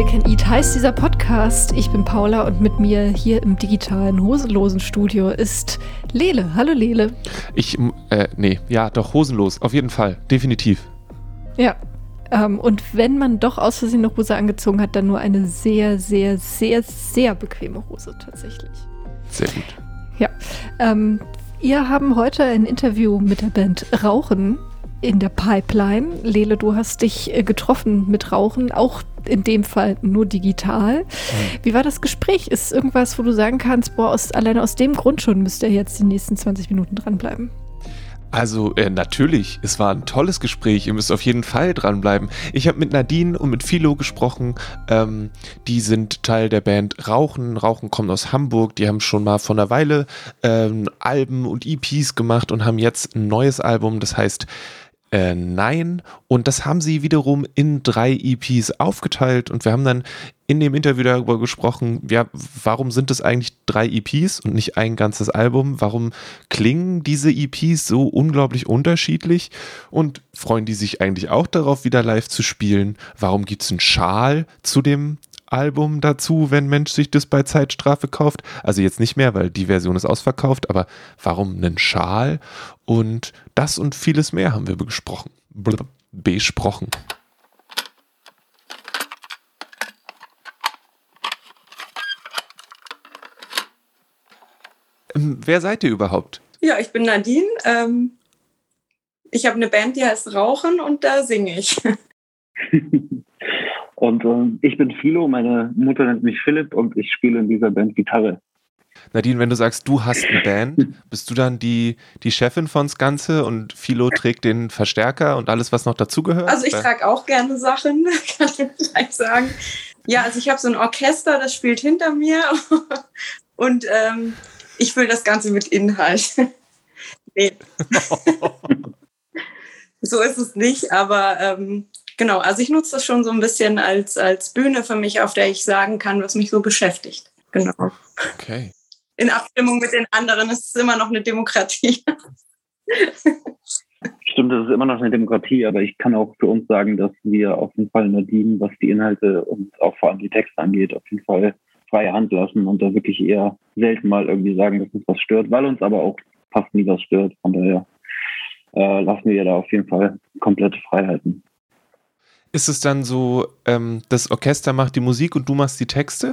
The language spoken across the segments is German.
All Can Eat heißt dieser Podcast. Ich bin Paula und mit mir hier im digitalen hosenlosen Studio ist Lele. Hallo Lele. Ich, äh, nee, ja, doch, hosenlos, auf jeden Fall, definitiv. Ja, ähm, und wenn man doch aus Versehen eine Hose angezogen hat, dann nur eine sehr, sehr, sehr, sehr bequeme Hose tatsächlich. Sehr gut. Ja. Ähm, ihr haben heute ein Interview mit der Band Rauchen in der Pipeline. Lele, du hast dich äh, getroffen mit Rauchen, auch in dem Fall nur digital. Mhm. Wie war das Gespräch? Ist irgendwas, wo du sagen kannst, boah, aus, alleine aus dem Grund schon müsst ihr jetzt die nächsten 20 Minuten dranbleiben? Also äh, natürlich, es war ein tolles Gespräch. Ihr müsst auf jeden Fall dranbleiben. Ich habe mit Nadine und mit Philo gesprochen. Ähm, die sind Teil der Band Rauchen. Rauchen kommt aus Hamburg. Die haben schon mal vor einer Weile ähm, Alben und EPs gemacht und haben jetzt ein neues Album. Das heißt äh, nein. Und das haben sie wiederum in drei EPs aufgeteilt. Und wir haben dann in dem Interview darüber gesprochen, ja, warum sind es eigentlich drei EPs und nicht ein ganzes Album? Warum klingen diese EPs so unglaublich unterschiedlich? Und freuen die sich eigentlich auch darauf, wieder live zu spielen? Warum gibt es einen Schal zu dem Album dazu, wenn Mensch sich das bei Zeitstrafe kauft. Also jetzt nicht mehr, weil die Version ist ausverkauft, aber warum einen Schal? Und das und vieles mehr haben wir besprochen. Besprochen. Ähm, wer seid ihr überhaupt? Ja, ich bin Nadine. Ähm, ich habe eine Band, die heißt Rauchen und da singe ich. Und äh, ich bin Philo, meine Mutter nennt mich Philipp und ich spiele in dieser Band Gitarre. Nadine, wenn du sagst, du hast eine Band, bist du dann die, die Chefin von's Ganze und Philo trägt den Verstärker und alles, was noch dazugehört? Also ich trage auch gerne Sachen, kann ich gleich sagen. Ja, also ich habe so ein Orchester, das spielt hinter mir und ähm, ich fülle das Ganze mit Inhalt. nee. so ist es nicht, aber ähm, genau, also ich nutze das schon so ein bisschen als, als Bühne für mich, auf der ich sagen kann, was mich so beschäftigt. Genau. Okay. In Abstimmung mit den anderen ist es immer noch eine Demokratie. Stimmt, es ist immer noch eine Demokratie, aber ich kann auch für uns sagen, dass wir auf jeden Fall Nadine, was die Inhalte und auch vor allem die Texte angeht, auf jeden Fall freie Hand lassen und da wirklich eher selten mal irgendwie sagen, dass uns was stört, weil uns aber auch fast nie was stört. Von daher äh, lassen wir da auf jeden Fall komplette Freiheiten. Ist es dann so, ähm, das Orchester macht die Musik und du machst die Texte?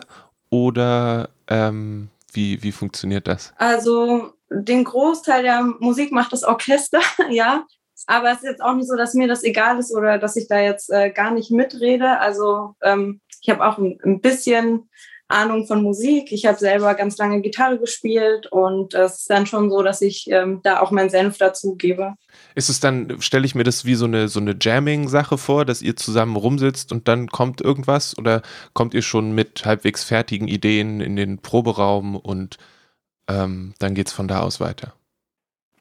Oder ähm, wie, wie funktioniert das? Also den Großteil der Musik macht das Orchester, ja. Aber es ist jetzt auch nicht so, dass mir das egal ist oder dass ich da jetzt äh, gar nicht mitrede. Also ähm, ich habe auch ein, ein bisschen Ahnung von Musik. Ich habe selber ganz lange Gitarre gespielt und es ist dann schon so, dass ich ähm, da auch meinen Senf dazu gebe. Ist es dann, stelle ich mir das wie so eine, so eine Jamming-Sache vor, dass ihr zusammen rumsitzt und dann kommt irgendwas oder kommt ihr schon mit halbwegs fertigen Ideen in den Proberaum und ähm, dann geht es von da aus weiter?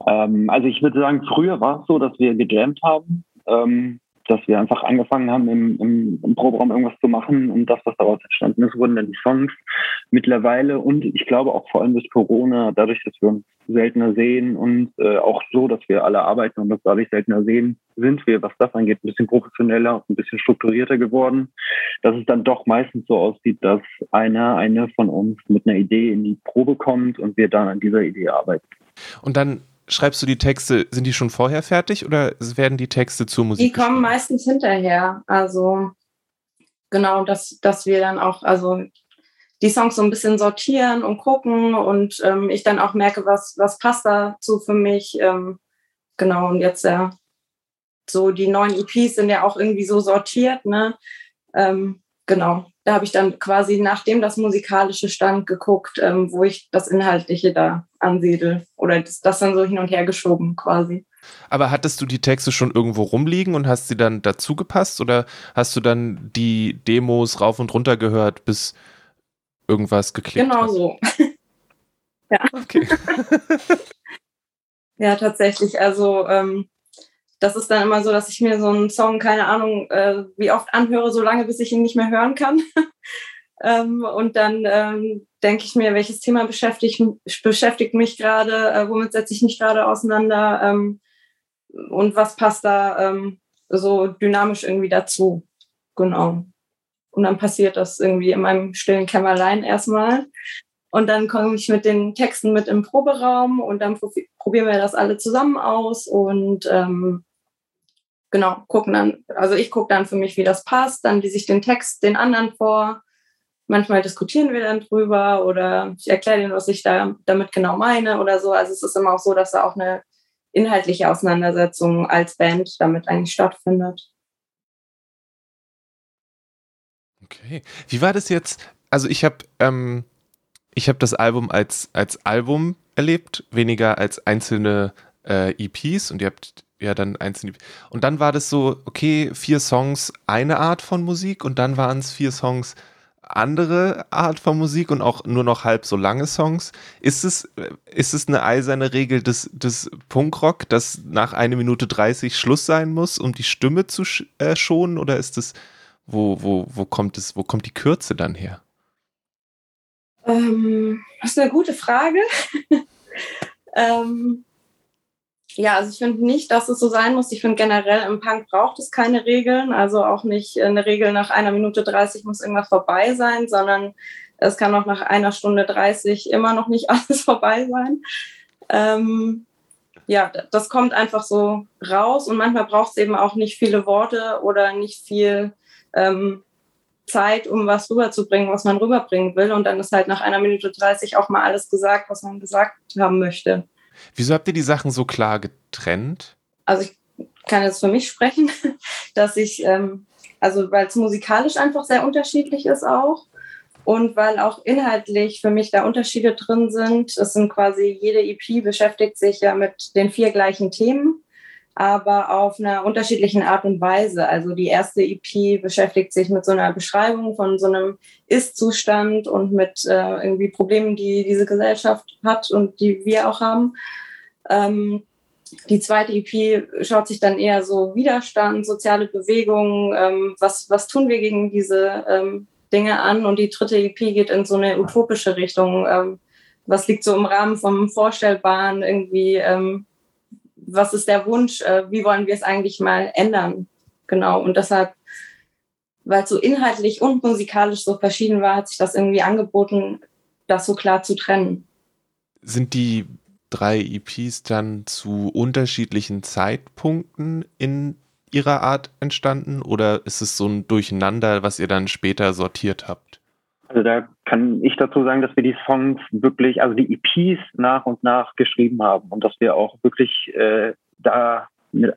Ähm, also ich würde sagen, früher war es so, dass wir gejammt haben. Ähm, dass wir einfach angefangen haben, im, im, im Proberaum irgendwas zu machen und das, was daraus entstanden ist, wurden dann die Songs mittlerweile und ich glaube auch vor allem durch Corona, dadurch, dass wir uns seltener sehen und äh, auch so, dass wir alle arbeiten und das dadurch seltener sehen, sind wir, was das angeht, ein bisschen professioneller und ein bisschen strukturierter geworden, dass es dann doch meistens so aussieht, dass einer, eine von uns mit einer Idee in die Probe kommt und wir dann an dieser Idee arbeiten. Und dann schreibst du die Texte, sind die schon vorher fertig oder werden die Texte zur Musik? Die kommen meistens hinterher. Also genau, dass, dass wir dann auch, also die Songs so ein bisschen sortieren und gucken und ähm, ich dann auch merke, was, was passt dazu für mich. Ähm, genau, und jetzt ja, so die neuen EPs sind ja auch irgendwie so sortiert, ne? Ähm, genau, da habe ich dann quasi, nachdem das musikalische stand, geguckt, ähm, wo ich das Inhaltliche da ansiedel oder das, das, dann so hin und her geschoben quasi. Aber hattest du die Texte schon irgendwo rumliegen und hast sie dann dazu gepasst oder hast du dann die Demos rauf und runter gehört, bis irgendwas geklickt Genau hat? so. ja. Okay. ja, tatsächlich. Also ähm, das ist dann immer so, dass ich mir so einen Song, keine Ahnung, äh, wie oft anhöre, so lange, bis ich ihn nicht mehr hören kann. ähm, und dann ähm, denke ich mir, welches Thema beschäftigt, beschäftigt mich gerade, äh, womit setze ich mich gerade auseinander ähm, und was passt da ähm, so dynamisch irgendwie dazu. Genau. und dann passiert das irgendwie in meinem stillen Kämmerlein erstmal. Und dann komme ich mit den Texten mit im Proberaum und dann probieren wir das alle zusammen aus und ähm, genau, gucken dann, also ich gucke dann für mich, wie das passt, dann lese ich den Text den anderen vor. Manchmal diskutieren wir dann drüber oder ich erkläre denen, was ich da damit genau meine oder so. Also es ist immer auch so, dass da auch eine inhaltliche Auseinandersetzung als Band damit eigentlich stattfindet. Okay. Wie war das jetzt? Also ich habe ähm, ich habe das Album als als Album erlebt, weniger als einzelne äh, EPs und ihr habt ja dann einzelne e und dann war das so okay vier Songs eine Art von Musik und dann waren es vier Songs andere Art von Musik und auch nur noch halb so lange Songs. Ist es, ist es eine eiserne Regel des, des Punkrock, dass nach einer Minute 30 Schluss sein muss, um die Stimme zu äh, schonen? Oder ist es, wo, wo, wo kommt es, wo kommt die Kürze dann her? Ähm, das ist eine gute Frage. ähm, ja, also ich finde nicht, dass es so sein muss. Ich finde generell im Punk braucht es keine Regeln. Also auch nicht eine Regel nach einer Minute 30 muss irgendwas vorbei sein, sondern es kann auch nach einer Stunde 30 immer noch nicht alles vorbei sein. Ähm, ja, das kommt einfach so raus und manchmal braucht es eben auch nicht viele Worte oder nicht viel ähm, Zeit, um was rüberzubringen, was man rüberbringen will. Und dann ist halt nach einer Minute 30 auch mal alles gesagt, was man gesagt haben möchte. Wieso habt ihr die Sachen so klar getrennt? Also ich kann jetzt für mich sprechen, dass ich, ähm, also weil es musikalisch einfach sehr unterschiedlich ist auch und weil auch inhaltlich für mich da Unterschiede drin sind. Es sind quasi, jede EP beschäftigt sich ja mit den vier gleichen Themen aber auf einer unterschiedlichen Art und Weise. Also die erste EP beschäftigt sich mit so einer Beschreibung von so einem Ist-Zustand und mit äh, irgendwie Problemen, die diese Gesellschaft hat und die wir auch haben. Ähm, die zweite EP schaut sich dann eher so Widerstand, soziale Bewegungen, ähm, was, was tun wir gegen diese ähm, Dinge an. Und die dritte EP geht in so eine utopische Richtung. Ähm, was liegt so im Rahmen vom Vorstellbaren irgendwie? Was ist der Wunsch, äh, wie wollen wir es eigentlich mal ändern? Genau. Und deshalb, weil es so inhaltlich und musikalisch so verschieden war, hat sich das irgendwie angeboten, das so klar zu trennen. Sind die drei EPs dann zu unterschiedlichen Zeitpunkten in ihrer Art entstanden oder ist es so ein Durcheinander, was ihr dann später sortiert habt? Also da kann ich dazu sagen, dass wir die Songs wirklich, also die EPs nach und nach geschrieben haben und dass wir auch wirklich äh, da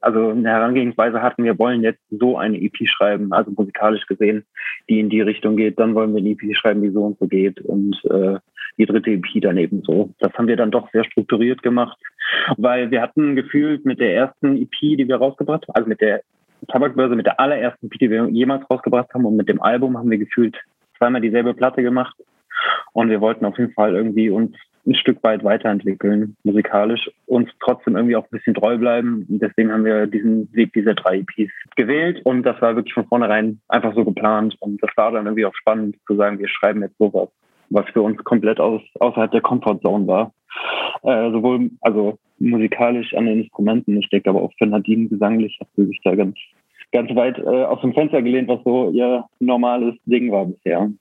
also eine Herangehensweise hatten, wir wollen jetzt so eine EP schreiben, also musikalisch gesehen, die in die Richtung geht, dann wollen wir eine EP schreiben, die so und so geht und äh, die dritte EP dann ebenso. Das haben wir dann doch sehr strukturiert gemacht, weil wir hatten gefühlt mit der ersten EP, die wir rausgebracht haben, also mit der Tabakbörse, mit der allerersten EP, die wir jemals rausgebracht haben und mit dem Album haben wir gefühlt zweimal dieselbe Platte gemacht. Und wir wollten auf jeden Fall irgendwie uns ein Stück weit weiterentwickeln, musikalisch, uns trotzdem irgendwie auch ein bisschen treu bleiben. Und deswegen haben wir diesen Weg dieser drei EPs gewählt. Und das war wirklich von vornherein einfach so geplant. Und das war dann irgendwie auch spannend zu sagen, wir schreiben jetzt sowas, was für uns komplett aus, außerhalb der Comfortzone war. Äh, sowohl, also musikalisch an den Instrumenten, ich denke aber auch für Nadine gesanglich hat sie sich da ganz ganz weit äh, aus dem Fenster gelehnt, was so ihr normales Ding war bisher.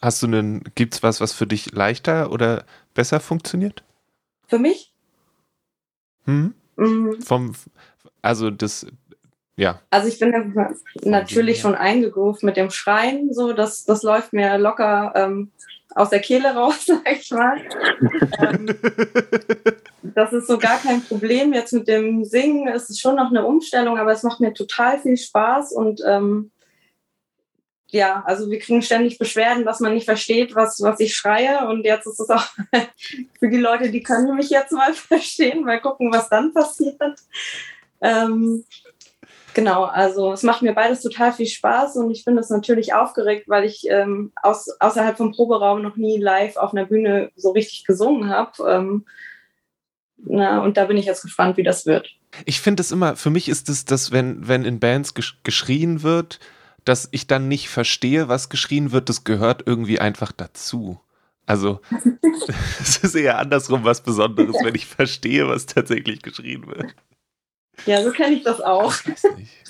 Hast du einen, gibt's was, was für dich leichter oder besser funktioniert? Für mich? Hm? Mhm. Vom, also das, ja. Also ich bin natürlich schon eingegroovt mit dem Schreien, so das, das läuft mir locker ähm, aus der Kehle raus, sag ich mal. ähm, das ist so gar kein Problem. Jetzt mit dem Singen ist es schon noch eine Umstellung, aber es macht mir total viel Spaß und ähm, ja, also wir kriegen ständig Beschwerden, dass man nicht versteht, was, was ich schreie. Und jetzt ist es auch für die Leute, die können mich jetzt mal verstehen, mal gucken, was dann passiert. Ähm, Genau, also es macht mir beides total viel Spaß und ich bin das natürlich aufgeregt, weil ich ähm, aus, außerhalb vom Proberaum noch nie live auf einer Bühne so richtig gesungen habe. Ähm, na, und da bin ich jetzt gespannt, wie das wird. Ich finde es immer, für mich ist es, dass wenn, wenn in Bands gesch geschrien wird, dass ich dann nicht verstehe, was geschrien wird, das gehört irgendwie einfach dazu. Also es ist eher andersrum was Besonderes, wenn ich verstehe, was tatsächlich geschrien wird. Ja, so kenne ich das auch. Ich.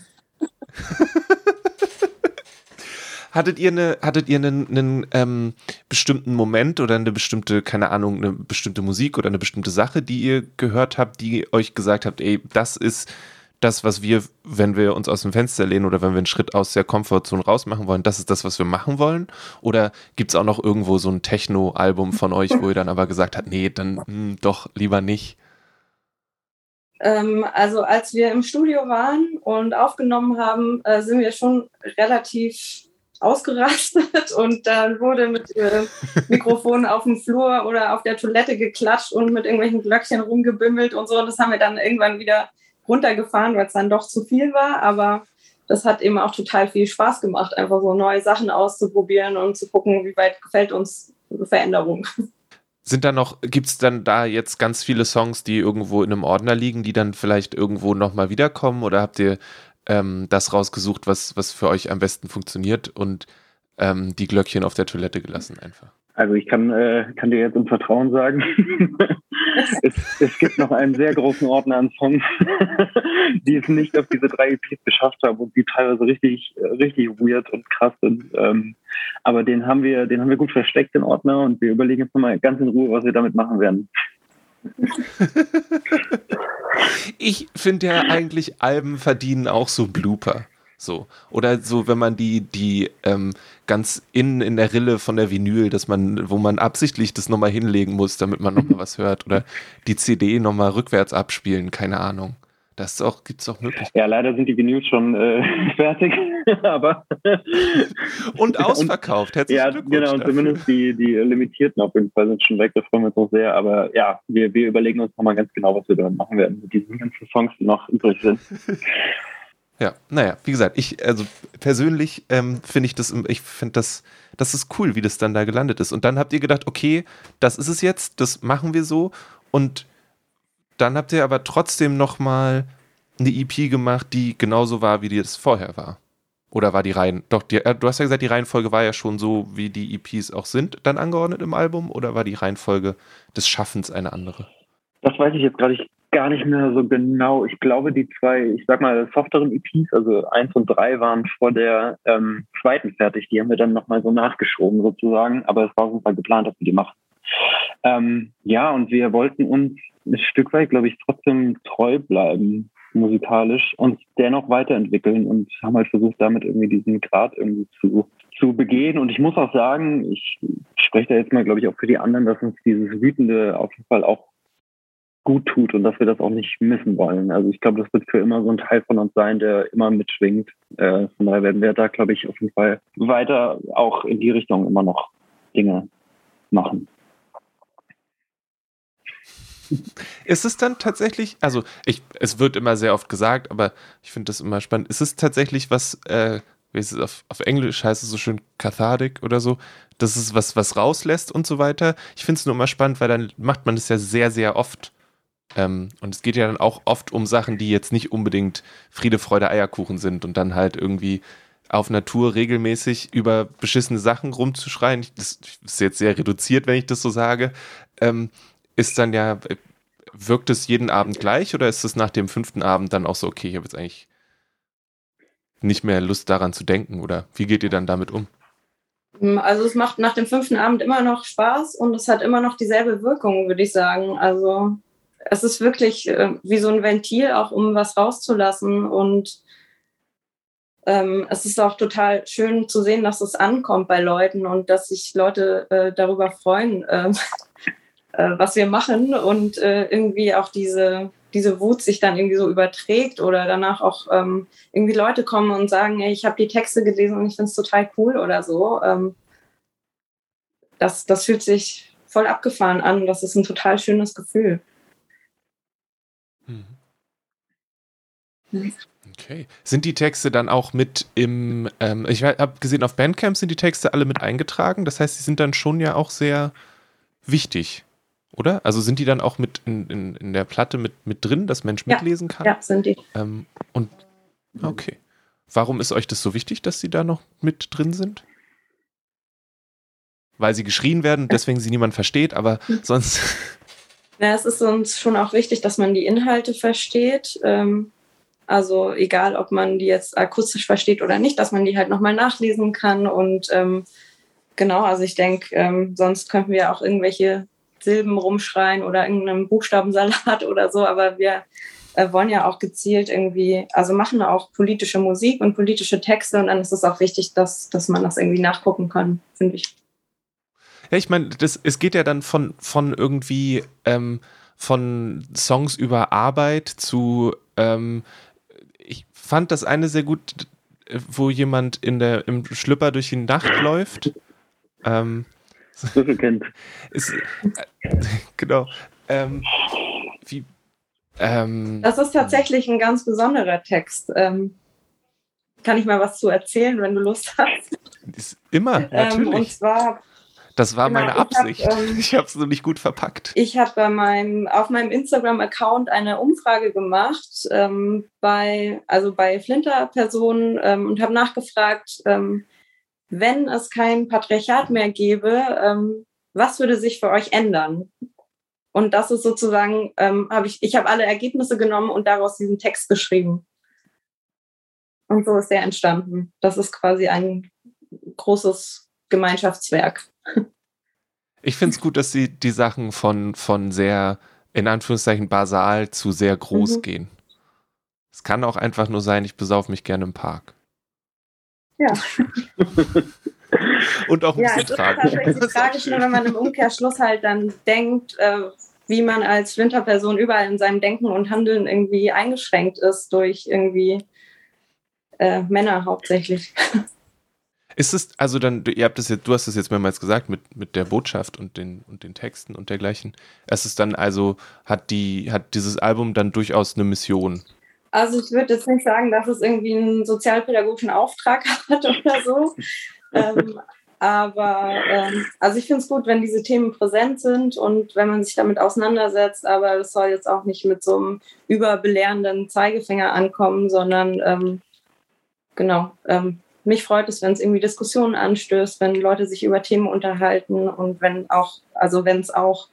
Hattet ihr eine, hattet ihr einen, einen ähm, bestimmten Moment oder eine bestimmte, keine Ahnung, eine bestimmte Musik oder eine bestimmte Sache, die ihr gehört habt, die euch gesagt habt, ey, das ist das, was wir, wenn wir uns aus dem Fenster lehnen oder wenn wir einen Schritt aus der Komfortzone rausmachen wollen, das ist das, was wir machen wollen? Oder gibt es auch noch irgendwo so ein Techno-Album von euch, wo ihr dann aber gesagt habt, nee, dann mh, hm, doch lieber nicht? Ähm, also als wir im Studio waren und aufgenommen haben, äh, sind wir schon relativ ausgerastet und dann wurde mit äh, Mikrofonen auf dem Flur oder auf der Toilette geklatscht und mit irgendwelchen Glöckchen rumgebimmelt und so. Und das haben wir dann irgendwann wieder runtergefahren, weil es dann doch zu viel war. Aber das hat eben auch total viel Spaß gemacht, einfach so neue Sachen auszuprobieren und zu gucken, wie weit gefällt uns Veränderung. Sind da noch, gibt es dann da jetzt ganz viele Songs, die irgendwo in einem Ordner liegen, die dann vielleicht irgendwo nochmal wiederkommen? Oder habt ihr ähm, das rausgesucht, was, was für euch am besten funktioniert und ähm, die Glöckchen auf der Toilette gelassen einfach? Also ich kann, äh, kann dir jetzt im Vertrauen sagen, es, es gibt noch einen sehr großen Ordner an Songs, die es nicht auf diese drei EPs geschafft haben und die teilweise richtig, richtig weird und krass sind. Ähm, aber den haben wir, den haben wir gut versteckt, den Ordner, und wir überlegen jetzt nochmal ganz in Ruhe, was wir damit machen werden. ich finde ja eigentlich, Alben verdienen auch so Blooper. So. Oder so, wenn man die, die ähm, ganz innen in der Rille von der Vinyl, dass man, wo man absichtlich das nochmal hinlegen muss, damit man nochmal was hört. Oder die CD nochmal rückwärts abspielen, keine Ahnung. Das auch, gibt's auch Möglichkeiten. Ja, leider sind die Vinyls schon äh, fertig, aber. und ausverkauft, herzlichen Ja, genau, und zumindest die, die limitierten auf jeden Fall sind schon weg, das freuen wir uns auch sehr. Aber ja, wir, wir überlegen uns nochmal ganz genau, was wir da machen werden mit diesen ganzen Songs, die noch übrig sind. Ja, naja, wie gesagt, ich, also persönlich ähm, finde ich das, ich finde das, das ist cool, wie das dann da gelandet ist. Und dann habt ihr gedacht, okay, das ist es jetzt, das machen wir so. Und dann habt ihr aber trotzdem nochmal eine EP gemacht, die genauso war, wie die es vorher war. Oder war die Reihen, doch, die, äh, du hast ja gesagt, die Reihenfolge war ja schon so, wie die EPs auch sind, dann angeordnet im Album, oder war die Reihenfolge des Schaffens eine andere? Das weiß ich jetzt gerade gar nicht mehr so genau. Ich glaube, die zwei, ich sag mal, softeren EPs, also eins und drei, waren vor der ähm, zweiten fertig. Die haben wir dann nochmal so nachgeschoben sozusagen, aber es war auf jeden Fall geplant, dass wir die machen. Ähm, ja, und wir wollten uns ein Stück weit, glaube ich, trotzdem treu bleiben musikalisch und dennoch weiterentwickeln und haben halt versucht, damit irgendwie diesen Grad irgendwie zu, zu begehen. Und ich muss auch sagen, ich spreche da jetzt mal, glaube ich, auch für die anderen, dass uns dieses Wütende auf jeden Fall auch gut tut und dass wir das auch nicht missen wollen. Also ich glaube, das wird für immer so ein Teil von uns sein, der immer mitschwingt. Äh, von daher werden wir da, glaube ich, auf jeden Fall weiter auch in die Richtung immer noch Dinge machen. Ist es dann tatsächlich, also ich, es wird immer sehr oft gesagt, aber ich finde das immer spannend. Ist es tatsächlich was, äh, wie ist es auf, auf Englisch heißt es so schön Cathartic oder so, dass es was, was rauslässt und so weiter? Ich finde es nur immer spannend, weil dann macht man das ja sehr, sehr oft. Ähm, und es geht ja dann auch oft um Sachen, die jetzt nicht unbedingt Friede, Freude, Eierkuchen sind und dann halt irgendwie auf Natur regelmäßig über beschissene Sachen rumzuschreien. Das ist jetzt sehr reduziert, wenn ich das so sage. Ähm, ist dann ja, wirkt es jeden Abend gleich oder ist es nach dem fünften Abend dann auch so, okay, ich habe jetzt eigentlich nicht mehr Lust daran zu denken oder wie geht ihr dann damit um? Also es macht nach dem fünften Abend immer noch Spaß und es hat immer noch dieselbe Wirkung, würde ich sagen. Also es ist wirklich äh, wie so ein Ventil, auch um was rauszulassen. Und ähm, es ist auch total schön zu sehen, dass es ankommt bei Leuten und dass sich Leute äh, darüber freuen, äh, äh was wir machen und äh, irgendwie auch diese, diese Wut sich dann irgendwie so überträgt oder danach auch ähm, irgendwie Leute kommen und sagen, ey, ich habe die Texte gelesen und ich finde es total cool oder so. Ähm, das, das fühlt sich voll abgefahren an. Das ist ein total schönes Gefühl. Okay. Sind die Texte dann auch mit im, ähm, ich habe gesehen, auf Bandcamp sind die Texte alle mit eingetragen. Das heißt, sie sind dann schon ja auch sehr wichtig, oder? Also sind die dann auch mit in, in, in der Platte mit, mit drin, dass Mensch ja, mitlesen kann? Ja, sind die. Ähm, und okay. Warum ist euch das so wichtig, dass sie da noch mit drin sind? Weil sie geschrien werden, deswegen sie niemand versteht, aber sonst. Ja, es ist uns schon auch wichtig, dass man die Inhalte versteht. Ähm, Also egal, ob man die jetzt akustisch versteht oder nicht, dass man die halt nochmal nachlesen kann. Und ähm, genau, also ich denke, ähm, sonst könnten wir auch irgendwelche Silben rumschreien oder irgendeinen Buchstabensalat oder so, aber wir äh, wollen ja auch gezielt irgendwie, also machen auch politische Musik und politische Texte und dann ist es auch wichtig, dass, dass man das irgendwie nachgucken kann, finde ich. Ja, ich meine, es geht ja dann von, von irgendwie ähm, von Songs über Arbeit zu ähm, fand das eine sehr gut, wo jemand in der, im Schlüpper durch die Nacht läuft. Ähm, so. Ist, äh, genau. Ähm, wie, ähm, das ist tatsächlich ein ganz besonderer Text. Ähm, kann ich mal was zu erzählen, wenn du Lust hast? Ist immer, ähm, natürlich. und zwar das war genau, meine Absicht. Ich habe es ähm, nur nicht gut verpackt. Ich habe bei meinem, auf meinem Instagram-Account eine Umfrage gemacht ähm, bei, also bei Flinter-Personen ähm, und habe nachgefragt, ähm, wenn es kein Patriarchat mehr gäbe, ähm, was würde sich für euch ändern? Und das ist sozusagen, ähm, habe ich, ich habe alle Ergebnisse genommen und daraus diesen Text geschrieben. Und so ist der entstanden. Das ist quasi ein großes Gemeinschaftswerk. Ich finde es gut, dass sie die Sachen von, von sehr, in Anführungszeichen, basal zu sehr groß mhm. gehen. Es kann auch einfach nur sein, ich besaufe mich gerne im Park. Ja. Und auch ein ja, bisschen tragisch. Es ist tragisch, nur wenn man im Umkehrschluss halt dann denkt, äh, wie man als Winterperson überall in seinem Denken und Handeln irgendwie eingeschränkt ist durch irgendwie äh, Männer hauptsächlich. Ist es, also dann, ihr habt das jetzt, du hast es jetzt mehrmals gesagt, mit, mit der Botschaft und den, und den Texten und dergleichen. Es ist dann also, hat die, hat dieses Album dann durchaus eine Mission? Also ich würde jetzt nicht sagen, dass es irgendwie einen sozialpädagogischen Auftrag hat oder so. ähm, aber ähm, also ich finde es gut, wenn diese Themen präsent sind und wenn man sich damit auseinandersetzt, aber es soll jetzt auch nicht mit so einem überbelehrenden Zeigefinger ankommen, sondern ähm, genau, ähm, mich freut es, wenn es irgendwie Diskussionen anstößt, wenn Leute sich über Themen unterhalten und wenn auch, also wenn es auch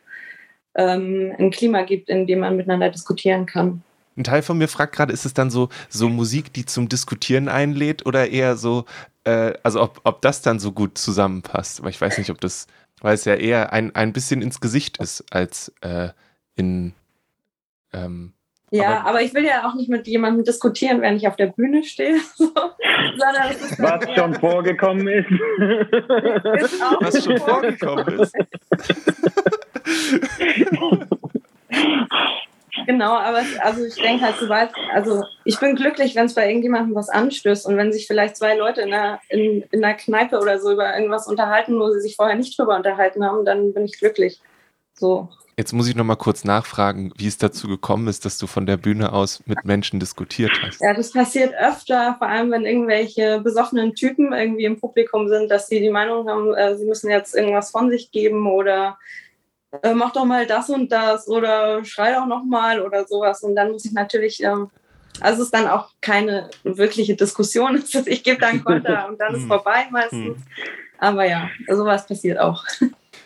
ähm, ein Klima gibt, in dem man miteinander diskutieren kann. Ein Teil von mir fragt gerade, ist es dann so, so Musik, die zum Diskutieren einlädt oder eher so, äh, also ob, ob das dann so gut zusammenpasst? Aber ich weiß nicht, ob das, weil es ja eher ein, ein bisschen ins Gesicht ist als äh, in ähm, ja, aber, aber, ich will ja auch nicht mit jemandem diskutieren, wenn ich auf der Bühne stehe. So. Was schon vorgekommen ist. ist Was schon vorgekommen ist. genau, aber also ich denke halt, sobald, also ich bin glücklich, wenn es bei irgendjemandem was anstößt und wenn sich vielleicht zwei Leute in einer, in, in einer Kneipe oder so über irgendwas unterhalten, wo sie sich vorher nicht drüber unterhalten haben, dann bin ich glücklich. So. Jetzt muss ich noch mal kurz nachfragen, wie es dazu gekommen ist, dass du von der Bühne aus mit Menschen diskutiert hast. Ja, das passiert öfter, vor allem wenn irgendwelche besoffenen Typen irgendwie im Publikum sind, dass sie die Meinung haben, äh, sie müssen jetzt irgendwas von sich geben oder äh, mach doch mal das und das oder schrei doch noch mal oder sowas. Und dann muss ich natürlich, ähm, also es ist dann auch keine wirkliche Diskussion. ich gebe dann Konter und dann ist hm. vorbei meistens. Hm. Aber ja, sowas passiert auch.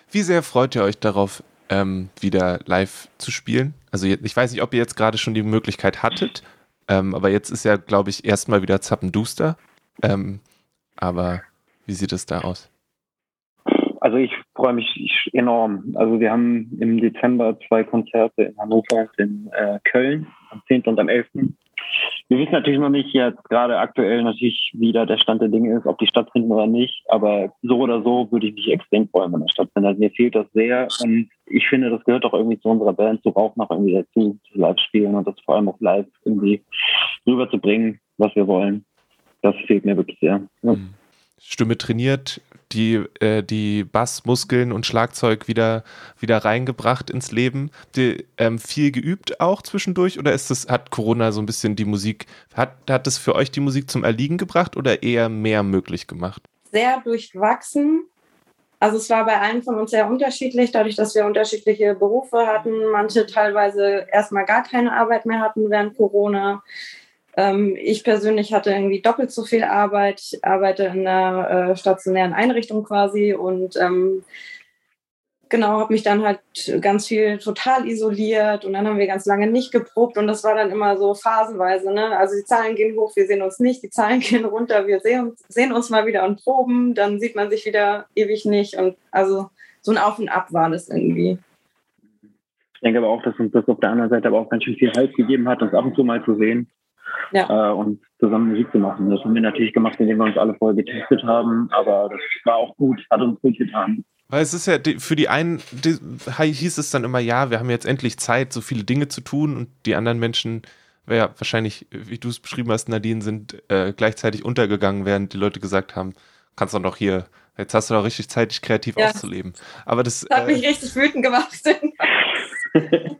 Wie sehr freut ihr euch darauf, ähm, wieder live zu spielen. Also ich weiß nicht, ob ihr jetzt gerade schon die Möglichkeit hattet, ähm, aber jetzt ist ja, glaube ich, erstmal wieder Zappenduster. Ähm, aber wie sieht es da aus? Also ich freue mich enorm. Also wir haben im Dezember zwei Konzerte in Hannover und in äh, Köln am 10. und am 11. Wir wissen natürlich noch nicht jetzt gerade aktuell natürlich, wie da der Stand der Dinge ist, ob die stattfinden oder nicht. Aber so oder so würde ich mich extrem freuen, wenn das stattfindet. Also mir fehlt das sehr. Und ich finde, das gehört auch irgendwie zu unserer Band, so auch noch irgendwie dazu, zu live spielen und das vor allem auch live irgendwie rüberzubringen, was wir wollen. Das fehlt mir wirklich sehr. Ja. Mhm. Stimme trainiert, die, äh, die Bassmuskeln und Schlagzeug wieder, wieder reingebracht ins Leben. Die, ähm, viel geübt auch zwischendurch oder ist das, hat Corona so ein bisschen die Musik, hat, hat das für euch die Musik zum Erliegen gebracht oder eher mehr möglich gemacht? Sehr durchwachsen. Also es war bei allen von uns sehr unterschiedlich, dadurch, dass wir unterschiedliche Berufe hatten. Manche teilweise erstmal gar keine Arbeit mehr hatten während Corona. Ähm, ich persönlich hatte irgendwie doppelt so viel Arbeit. Ich arbeite in einer äh, stationären Einrichtung quasi und ähm, genau, habe mich dann halt ganz viel total isoliert und dann haben wir ganz lange nicht geprobt und das war dann immer so phasenweise. Ne? Also die Zahlen gehen hoch, wir sehen uns nicht, die Zahlen gehen runter, wir sehen, sehen uns mal wieder und proben, dann sieht man sich wieder ewig nicht und also so ein Auf und Ab war das irgendwie. Ich denke aber auch, dass uns das auf der anderen Seite aber auch ganz schön viel Halt gegeben hat, uns ab und zu mal zu sehen ja. äh, und zusammen Musik zu machen. Das haben wir natürlich gemacht, indem wir uns alle vorher getestet haben, aber das war auch gut, hat uns gut getan. Weil es ist ja, für die einen die, hieß es dann immer, ja, wir haben jetzt endlich Zeit, so viele Dinge zu tun und die anderen Menschen, ja, wahrscheinlich, wie du es beschrieben hast, Nadine, sind äh, gleichzeitig untergegangen, während die Leute gesagt haben, kannst du doch hier, jetzt hast du doch richtig Zeit, dich kreativ ja. auszuleben. Aber das, das hat äh, mich richtig wütend gemacht.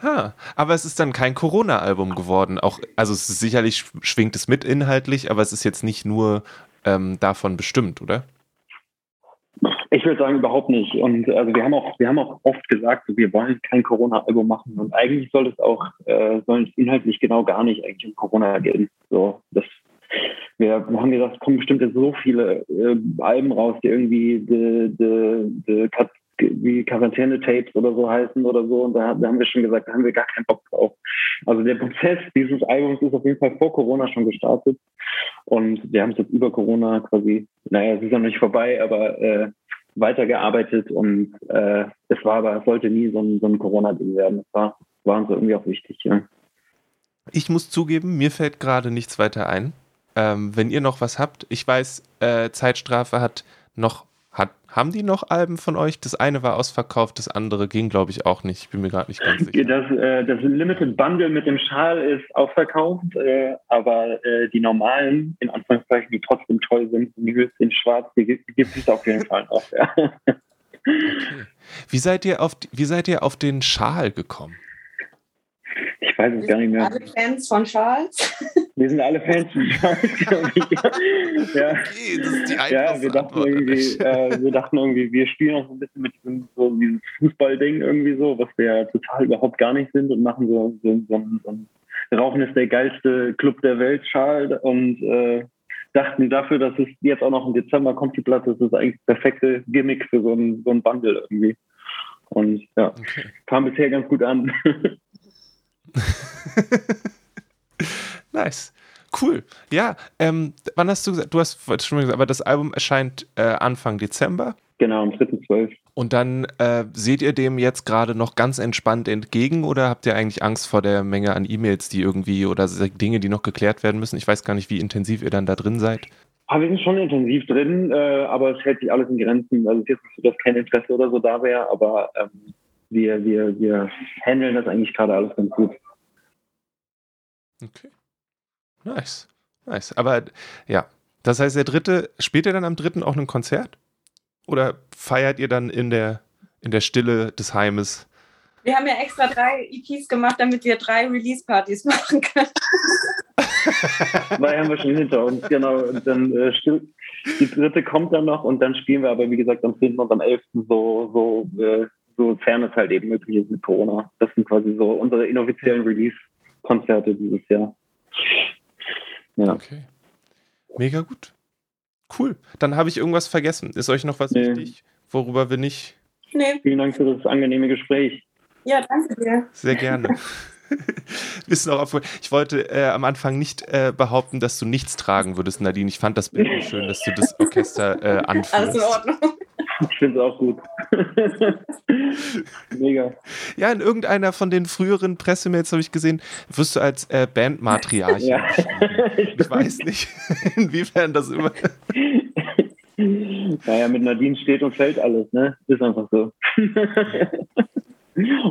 Ha, aber es ist dann kein Corona-Album geworden. Auch, also sicherlich schwingt es mit inhaltlich, aber es ist jetzt nicht nur ähm, davon bestimmt, oder? Ich würde sagen, überhaupt nicht. Und also wir haben auch, wir haben auch oft gesagt, wir wollen kein Corona-Album machen. Und eigentlich soll es auch, äh, soll es inhaltlich genau gar nicht eigentlich um Corona gehen. So, das, wir, haben gesagt, es kommen bestimmt so viele äh, Alben raus, die irgendwie the, the, the wie Quarantäne-Tapes oder so heißen oder so. Und da, da, haben wir schon gesagt, da haben wir gar keinen Bock drauf. Also der Prozess dieses Albums ist auf jeden Fall vor Corona schon gestartet. Und wir haben es jetzt über Corona quasi, naja, es ist ja noch nicht vorbei, aber äh, weitergearbeitet und äh, es war aber, es sollte nie so ein, so ein Corona-Ding werden. Das war, war uns irgendwie auch wichtig, ja. Ich muss zugeben, mir fällt gerade nichts weiter ein. Ähm, wenn ihr noch was habt, ich weiß, äh, Zeitstrafe hat noch haben die noch Alben von euch? Das eine war ausverkauft, das andere ging, glaube ich, auch nicht. Ich bin mir gerade nicht ganz sicher. Das, äh, das Limited Bundle mit dem Schal ist ausverkauft, äh, aber äh, die normalen, in Anführungszeichen, die trotzdem toll sind, die in schwarz, die, die gibt es auf jeden Fall noch. Ja. Okay. Wie, seid ihr auf, wie seid ihr auf den Schal gekommen? Ich weiß es gar nicht mehr. Alle Fans von Charles. Wir sind alle Fans von Charles, glaube ich. ja. Okay, das ist die ja, wir dachten, irgendwie, äh, wir dachten irgendwie, wir spielen auch so ein bisschen mit diesem, so diesem Fußballding irgendwie so, was wir ja total überhaupt gar nicht sind und machen so, so, so, so ein Rauchen ist der geilste Club der Welt, Charles. Und äh, dachten dafür, dass es jetzt auch noch im Dezember kommt, die Platte, das ist eigentlich das perfekte Gimmick für so ein, so ein Bundle irgendwie. Und ja, okay. kam bisher ganz gut an. nice. Cool. Ja, ähm, wann hast du gesagt, du hast schon gesagt, aber das Album erscheint äh, Anfang Dezember. Genau, am 3.12. Und dann äh, seht ihr dem jetzt gerade noch ganz entspannt entgegen oder habt ihr eigentlich Angst vor der Menge an E-Mails, die irgendwie oder Dinge, die noch geklärt werden müssen? Ich weiß gar nicht, wie intensiv ihr dann da drin seid. Ah, wir sind schon intensiv drin, äh, aber es hält sich alles in Grenzen. Also es ist jetzt nicht so, dass kein Interesse oder so da wäre, aber ähm, wir, wir, wir handeln das eigentlich gerade alles ganz gut. Okay. Nice. Nice. Aber ja, das heißt, der dritte, spielt ihr dann am dritten auch ein Konzert? Oder feiert ihr dann in der, in der Stille des Heimes? Wir haben ja extra drei EPs gemacht, damit wir drei Release-Partys machen können. Zwei haben wir schon hinter uns, genau. Und dann äh, die dritte kommt dann noch und dann spielen wir aber, wie gesagt, am 10. und am 11. so, so, äh, sofern es halt eben möglich ist mit Corona. Das sind quasi so unsere inoffiziellen Release-Konzerte dieses Jahr. Ja. Okay. Mega gut. Cool. Dann habe ich irgendwas vergessen. Ist euch noch was nee. wichtig, worüber wir nicht. Nee. Vielen Dank für das angenehme Gespräch. Ja, danke dir. Sehr gerne. Wissen auch, ich wollte äh, am Anfang nicht äh, behaupten, dass du nichts tragen würdest, Nadine. Ich fand das Bild schön, dass du das Orchester äh, anführst. Alles in Ordnung. Ich finde es auch gut. Mega. Ja, in irgendeiner von den früheren Pressemails habe ich gesehen, wirst du als äh, Bandmatriarch. Ja. Ich weiß nicht, inwiefern das immer. Naja, mit Nadine steht und fällt alles, ne? Ist einfach so.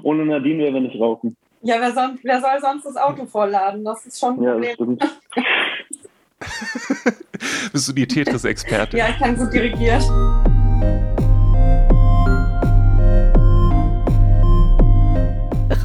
Ohne Nadine wäre wir nicht rauchen. Ja, wer, son wer soll sonst das Auto vollladen? Das ist schon ein Problem. Ja, das stimmt. Bist du die Tetris-Expertin? Ja, ich kann gut dirigiert.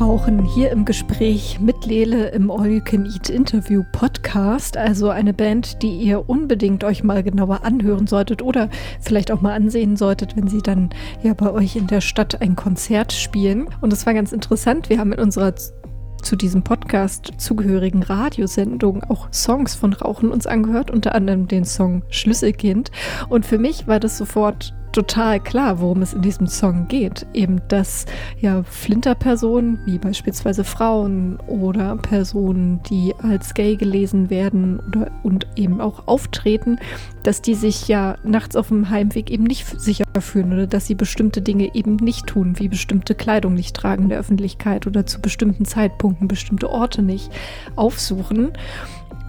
Rauchen hier im Gespräch mit Lele im All You Can Eat Interview Podcast. Also eine Band, die ihr unbedingt euch mal genauer anhören solltet oder vielleicht auch mal ansehen solltet, wenn sie dann ja bei euch in der Stadt ein Konzert spielen. Und es war ganz interessant. Wir haben in unserer zu diesem Podcast zugehörigen Radiosendung auch Songs von Rauchen uns angehört, unter anderem den Song Schlüsselkind. Und für mich war das sofort total klar, worum es in diesem Song geht. Eben, dass ja Flinterpersonen, wie beispielsweise Frauen oder Personen, die als gay gelesen werden oder, und eben auch auftreten, dass die sich ja nachts auf dem Heimweg eben nicht sicher fühlen oder dass sie bestimmte Dinge eben nicht tun, wie bestimmte Kleidung nicht tragen in der Öffentlichkeit oder zu bestimmten Zeitpunkten bestimmte Orte nicht aufsuchen.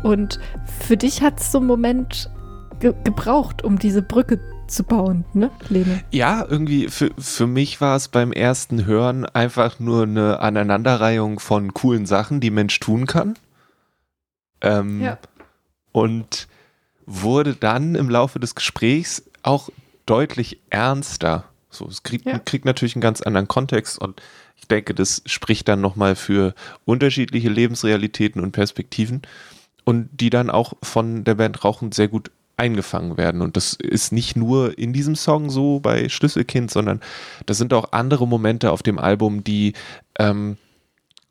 Und für dich hat es so einen Moment ge gebraucht, um diese Brücke zu bauen, ne, Lene? Ja, irgendwie für, für mich war es beim ersten Hören einfach nur eine Aneinanderreihung von coolen Sachen, die Mensch tun kann. Ähm, ja. Und wurde dann im Laufe des Gesprächs auch deutlich ernster. So, es kriegt, ja. kriegt natürlich einen ganz anderen Kontext und ich denke, das spricht dann nochmal für unterschiedliche Lebensrealitäten und Perspektiven und die dann auch von der Band Rauchen sehr gut eingefangen werden. Und das ist nicht nur in diesem Song so bei Schlüsselkind, sondern das sind auch andere Momente auf dem Album, die ähm,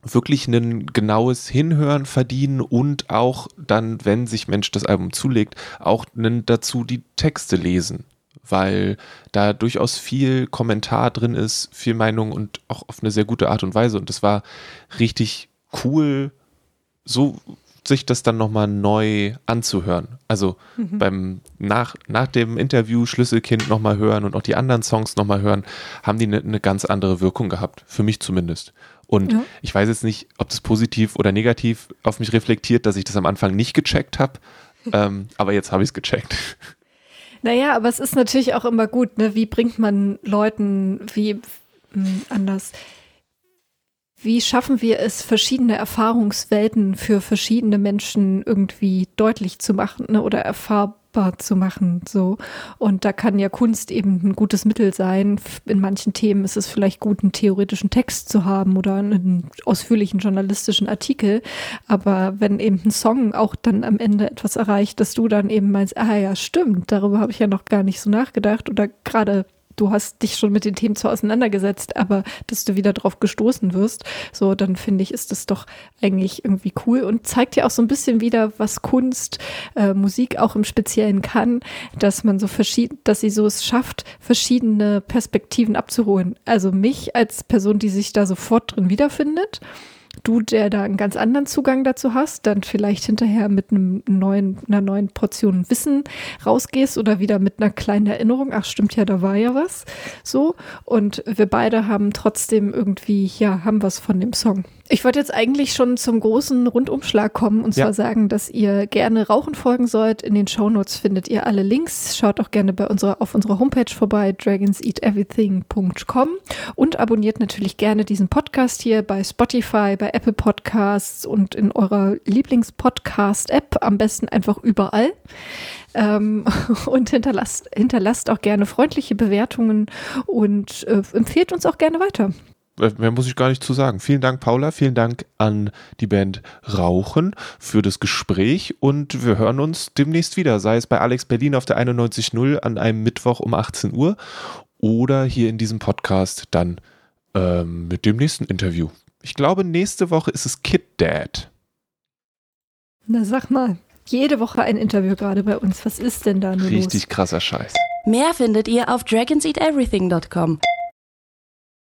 wirklich ein genaues Hinhören verdienen und auch dann, wenn sich Mensch das Album zulegt, auch dazu die Texte lesen, weil da durchaus viel Kommentar drin ist, viel Meinung und auch auf eine sehr gute Art und Weise. Und das war richtig cool, so sich das dann nochmal neu anzuhören. Also mhm. beim nach, nach dem Interview Schlüsselkind nochmal hören und auch die anderen Songs nochmal hören, haben die eine ne ganz andere Wirkung gehabt. Für mich zumindest. Und ja. ich weiß jetzt nicht, ob das positiv oder negativ auf mich reflektiert, dass ich das am Anfang nicht gecheckt habe. ähm, aber jetzt habe ich es gecheckt. Naja, aber es ist natürlich auch immer gut, ne? Wie bringt man Leuten, wie mh, hm, anders, wie schaffen wir es, verschiedene Erfahrungswelten für verschiedene Menschen irgendwie deutlich zu machen ne, oder erfahrbar zu machen? So. Und da kann ja Kunst eben ein gutes Mittel sein. In manchen Themen ist es vielleicht gut, einen theoretischen Text zu haben oder einen ausführlichen journalistischen Artikel. Aber wenn eben ein Song auch dann am Ende etwas erreicht, dass du dann eben meinst, ah ja, stimmt, darüber habe ich ja noch gar nicht so nachgedacht oder gerade du hast dich schon mit den Themen zwar auseinandergesetzt, aber dass du wieder drauf gestoßen wirst, so, dann finde ich, ist das doch eigentlich irgendwie cool und zeigt ja auch so ein bisschen wieder, was Kunst, äh, Musik auch im Speziellen kann, dass man so verschieden, dass sie so es schafft, verschiedene Perspektiven abzuholen. Also mich als Person, die sich da sofort drin wiederfindet du, der da einen ganz anderen Zugang dazu hast, dann vielleicht hinterher mit einem neuen, einer neuen Portion Wissen rausgehst oder wieder mit einer kleinen Erinnerung, ach stimmt ja, da war ja was. So. Und wir beide haben trotzdem irgendwie, ja, haben was von dem Song. Ich wollte jetzt eigentlich schon zum großen Rundumschlag kommen und zwar ja. sagen, dass ihr gerne Rauchen folgen sollt. In den Shownotes findet ihr alle Links. Schaut auch gerne bei unserer, auf unserer Homepage vorbei, dragonseateverything.com und abonniert natürlich gerne diesen Podcast hier bei Spotify, bei Apple Podcasts und in eurer Lieblingspodcast-App. Am besten einfach überall. Ähm, und hinterlasst, hinterlasst auch gerne freundliche Bewertungen und äh, empfehlt uns auch gerne weiter. Mehr muss ich gar nicht zu sagen. Vielen Dank, Paula. Vielen Dank an die Band Rauchen für das Gespräch und wir hören uns demnächst wieder, sei es bei Alex Berlin auf der 91.0 an einem Mittwoch um 18 Uhr oder hier in diesem Podcast dann ähm, mit dem nächsten Interview. Ich glaube, nächste Woche ist es Kid Dad. Na, sag mal. Jede Woche ein Interview gerade bei uns. Was ist denn da nur Richtig los? krasser Scheiß. Mehr findet ihr auf dragonseateverything.com.